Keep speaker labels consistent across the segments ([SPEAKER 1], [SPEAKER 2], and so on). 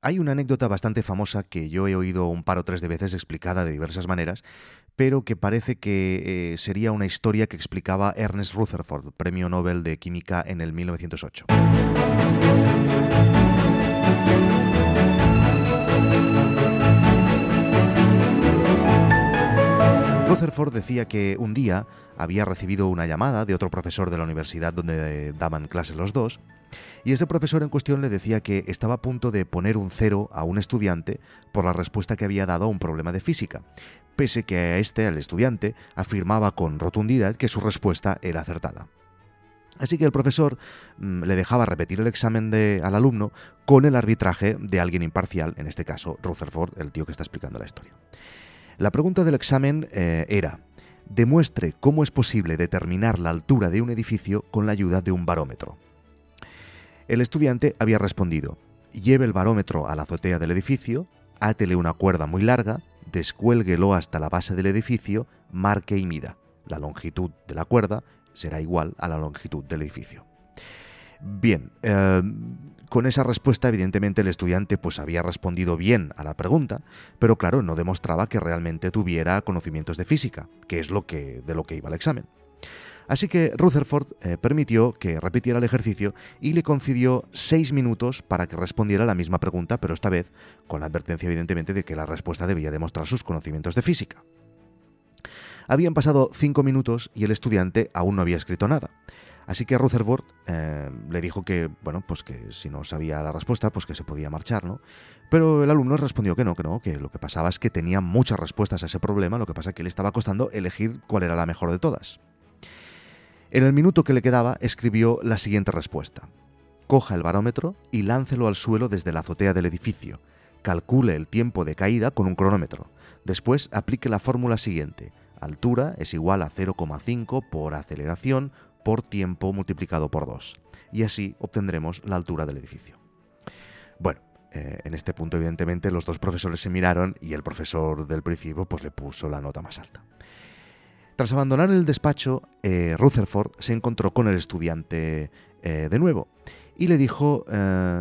[SPEAKER 1] Hay una anécdota bastante famosa que yo he oído un par o tres de veces explicada de diversas maneras, pero que parece que eh, sería una historia que explicaba Ernest Rutherford, premio Nobel de Química en el 1908. Rutherford decía que un día había recibido una llamada de otro profesor de la universidad donde daban clases los dos, y ese profesor en cuestión le decía que estaba a punto de poner un cero a un estudiante por la respuesta que había dado a un problema de física, pese que a este, al estudiante, afirmaba con rotundidad que su respuesta era acertada. Así que el profesor mm, le dejaba repetir el examen de, al alumno con el arbitraje de alguien imparcial, en este caso Rutherford, el tío que está explicando la historia. La pregunta del examen eh, era, demuestre cómo es posible determinar la altura de un edificio con la ayuda de un barómetro. El estudiante había respondido, lleve el barómetro a la azotea del edificio, átele una cuerda muy larga, descuélguelo hasta la base del edificio, marque y mida. La longitud de la cuerda será igual a la longitud del edificio. Bien, eh, con esa respuesta evidentemente el estudiante pues había respondido bien a la pregunta, pero claro, no demostraba que realmente tuviera conocimientos de física, que es lo que, de lo que iba el examen. Así que Rutherford eh, permitió que repitiera el ejercicio y le concedió seis minutos para que respondiera la misma pregunta, pero esta vez con la advertencia evidentemente de que la respuesta debía demostrar sus conocimientos de física. Habían pasado cinco minutos y el estudiante aún no había escrito nada. Así que Rutherford eh, le dijo que, bueno, pues que si no sabía la respuesta, pues que se podía marchar, ¿no? Pero el alumno respondió que no, que no, que lo que pasaba es que tenía muchas respuestas a ese problema, lo que pasa es que le estaba costando elegir cuál era la mejor de todas. En el minuto que le quedaba, escribió la siguiente respuesta. Coja el barómetro y láncelo al suelo desde la azotea del edificio. Calcule el tiempo de caída con un cronómetro. Después aplique la fórmula siguiente. Altura es igual a 0,5 por aceleración por tiempo multiplicado por 2. Y así obtendremos la altura del edificio. Bueno, eh, en este punto evidentemente los dos profesores se miraron y el profesor del principio pues le puso la nota más alta. Tras abandonar el despacho, eh, Rutherford se encontró con el estudiante eh, de nuevo y le dijo,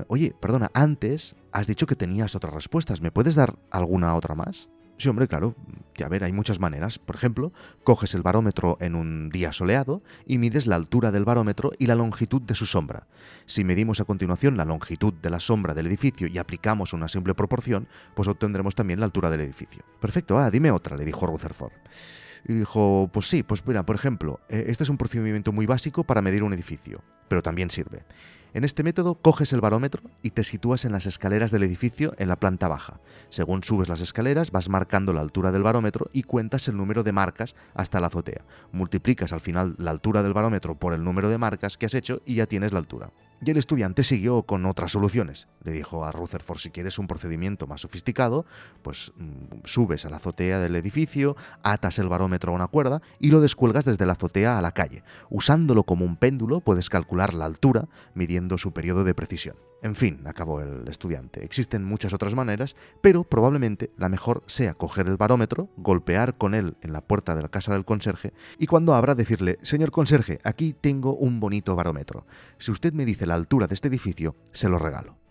[SPEAKER 1] oye, perdona, antes has dicho que tenías otras respuestas, ¿me puedes dar alguna otra más? Sí, hombre, claro. Ya ver, hay muchas maneras. Por ejemplo, coges el barómetro en un día soleado y mides la altura del barómetro y la longitud de su sombra. Si medimos a continuación la longitud de la sombra del edificio y aplicamos una simple proporción, pues obtendremos también la altura del edificio. Perfecto, ah, dime otra, le dijo Rutherford. Y dijo, pues sí, pues mira, por ejemplo, eh, este es un procedimiento muy básico para medir un edificio, pero también sirve. En este método coges el barómetro y te sitúas en las escaleras del edificio en la planta baja. Según subes las escaleras vas marcando la altura del barómetro y cuentas el número de marcas hasta la azotea. Multiplicas al final la altura del barómetro por el número de marcas que has hecho y ya tienes la altura. Y el estudiante siguió con otras soluciones. Le dijo a Rutherford, si quieres un procedimiento más sofisticado, pues mm, subes a la azotea del edificio, atas el barómetro a una cuerda y lo descuelgas desde la azotea a la calle. Usándolo como un péndulo puedes calcular la altura midiendo su periodo de precisión. En fin, acabó el estudiante, existen muchas otras maneras, pero probablemente la mejor sea coger el barómetro, golpear con él en la puerta de la casa del conserje y cuando abra decirle, señor conserje, aquí tengo un bonito barómetro. Si usted me dice la altura de este edificio, se lo regalo.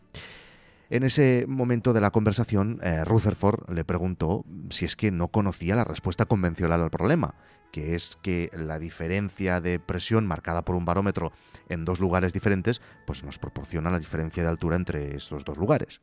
[SPEAKER 1] En ese momento de la conversación, eh, Rutherford le preguntó si es que no conocía la respuesta convencional al problema, que es que la diferencia de presión marcada por un barómetro en dos lugares diferentes, pues nos proporciona la diferencia de altura entre estos dos lugares.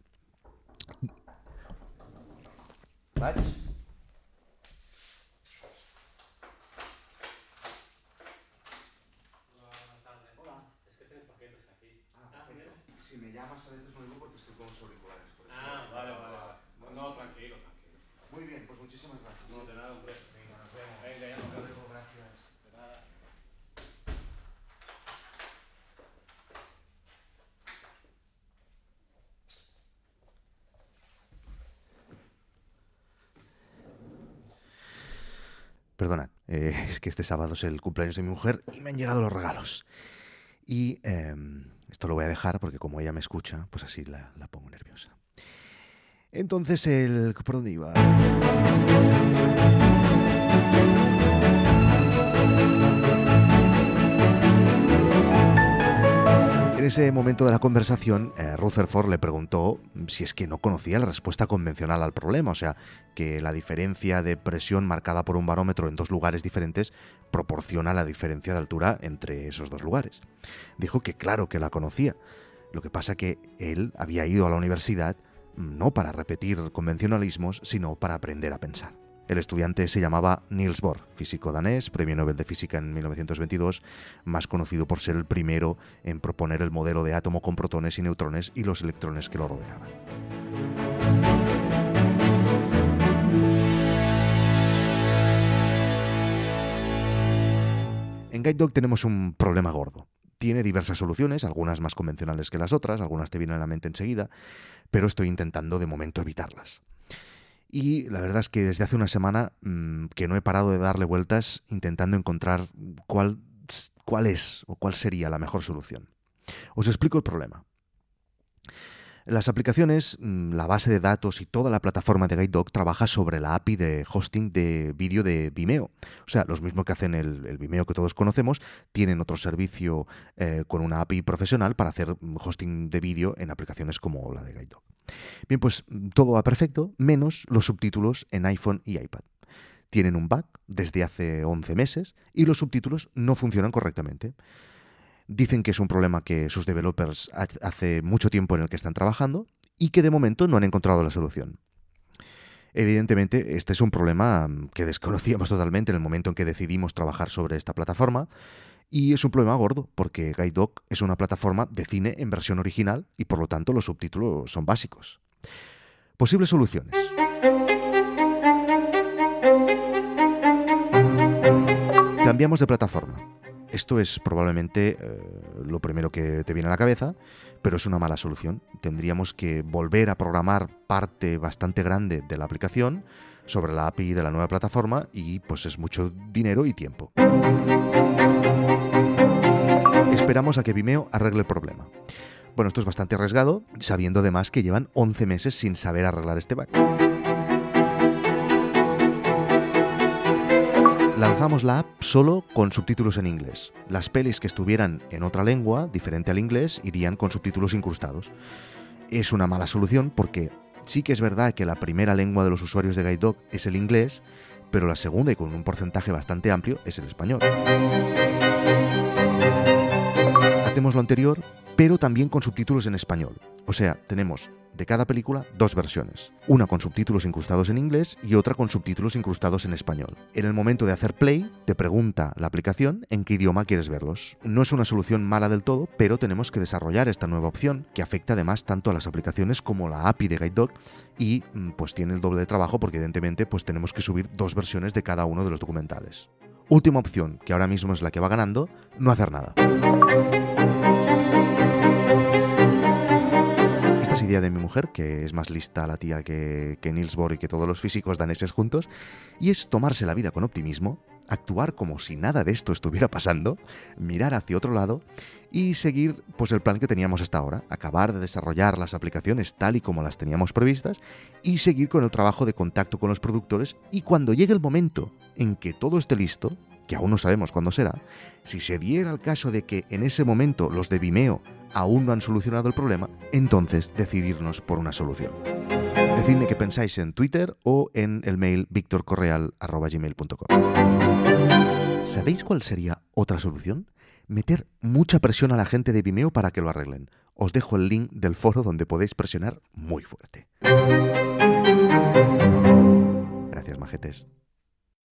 [SPEAKER 1] Perdonad, eh, es que este sábado es el cumpleaños de mi mujer y me han llegado los regalos. Y em, esto lo voy a dejar porque como ella me escucha, pues así la, la pongo nerviosa. Entonces, el, ¿por dónde iba? En ese momento de la conversación, eh, Rutherford le preguntó si es que no conocía la respuesta convencional al problema, o sea, que la diferencia de presión marcada por un barómetro en dos lugares diferentes proporciona la diferencia de altura entre esos dos lugares. Dijo que claro que la conocía, lo que pasa que él había ido a la universidad no para repetir convencionalismos, sino para aprender a pensar. El estudiante se llamaba Niels Bohr, físico danés, premio Nobel de Física en 1922, más conocido por ser el primero en proponer el modelo de átomo con protones y neutrones y los electrones que lo rodeaban. En Guide Dog tenemos un problema gordo. Tiene diversas soluciones, algunas más convencionales que las otras, algunas te vienen a la mente enseguida, pero estoy intentando de momento evitarlas. Y la verdad es que desde hace una semana mm, que no he parado de darle vueltas intentando encontrar cuál, cuál es o cuál sería la mejor solución. Os explico el problema. Las aplicaciones, mm, la base de datos y toda la plataforma de GuideDog trabaja sobre la API de hosting de vídeo de Vimeo. O sea, los mismos que hacen el, Vimeo que todos conocemos, tienen otro servicio eh, con una API profesional para hacer hosting de vídeo en aplicaciones como la de GuideDog. Bien, pues todo va perfecto, menos los subtítulos en iPhone y iPad. Tienen un bug desde hace 11 meses y los subtítulos no funcionan correctamente. Dicen que es un problema que sus developers hace mucho tiempo en el que están trabajando y que de momento no han encontrado la solución. Evidentemente, este es un problema que desconocíamos totalmente en el momento en que decidimos trabajar sobre esta plataforma y es un problema gordo, porque Guide es una plataforma de cine en versión original y por lo tanto los subtítulos son básicos. Posibles soluciones. Cambiamos de plataforma. Esto es probablemente eh, lo primero que te viene a la cabeza, pero es una mala solución. Tendríamos que volver a programar parte bastante grande de la aplicación sobre la API de la nueva plataforma y pues es mucho dinero y tiempo. Esperamos a que Vimeo arregle el problema. Bueno, esto es bastante arriesgado, sabiendo además que llevan 11 meses sin saber arreglar este bug. Lanzamos la app solo con subtítulos en inglés. Las pelis que estuvieran en otra lengua, diferente al inglés, irían con subtítulos incrustados. Es una mala solución porque sí que es verdad que la primera lengua de los usuarios de Guide es el inglés, pero la segunda y con un porcentaje bastante amplio es el español. Hacemos lo anterior, pero también con subtítulos en español. O sea, tenemos de cada película dos versiones, una con subtítulos incrustados en inglés y otra con subtítulos incrustados en español. En el momento de hacer play, te pregunta la aplicación en qué idioma quieres verlos. No es una solución mala del todo, pero tenemos que desarrollar esta nueva opción, que afecta además tanto a las aplicaciones como la API de GuideDog y mm, pues tiene el doble de trabajo porque evidentemente pues tenemos que subir dos versiones de cada uno de los documentales. Última opción, que ahora mismo es la que va ganando, no hacer nada. Es idea de mi mujer, que es más lista la tía que, que Niels Bohr y que todos los físicos daneses juntos, y es tomarse la vida con optimismo, actuar como si nada de esto estuviera pasando, mirar hacia otro lado y seguir pues el plan que teníamos hasta ahora, acabar de desarrollar las aplicaciones tal y como las teníamos previstas y seguir con el trabajo de contacto con los productores y cuando llegue el momento en que todo esté listo, que aún no sabemos cuándo será, si se diera el caso de que en ese momento los de Vimeo aún no han solucionado el problema, entonces decidirnos por una solución. Decidme qué pensáis en Twitter o en el mail victorcorreal.gmail.com. ¿Sabéis cuál sería otra solución? Meter mucha presión a la gente de Vimeo para que lo arreglen. Os dejo el link del foro donde podéis presionar muy fuerte. Gracias, majetes.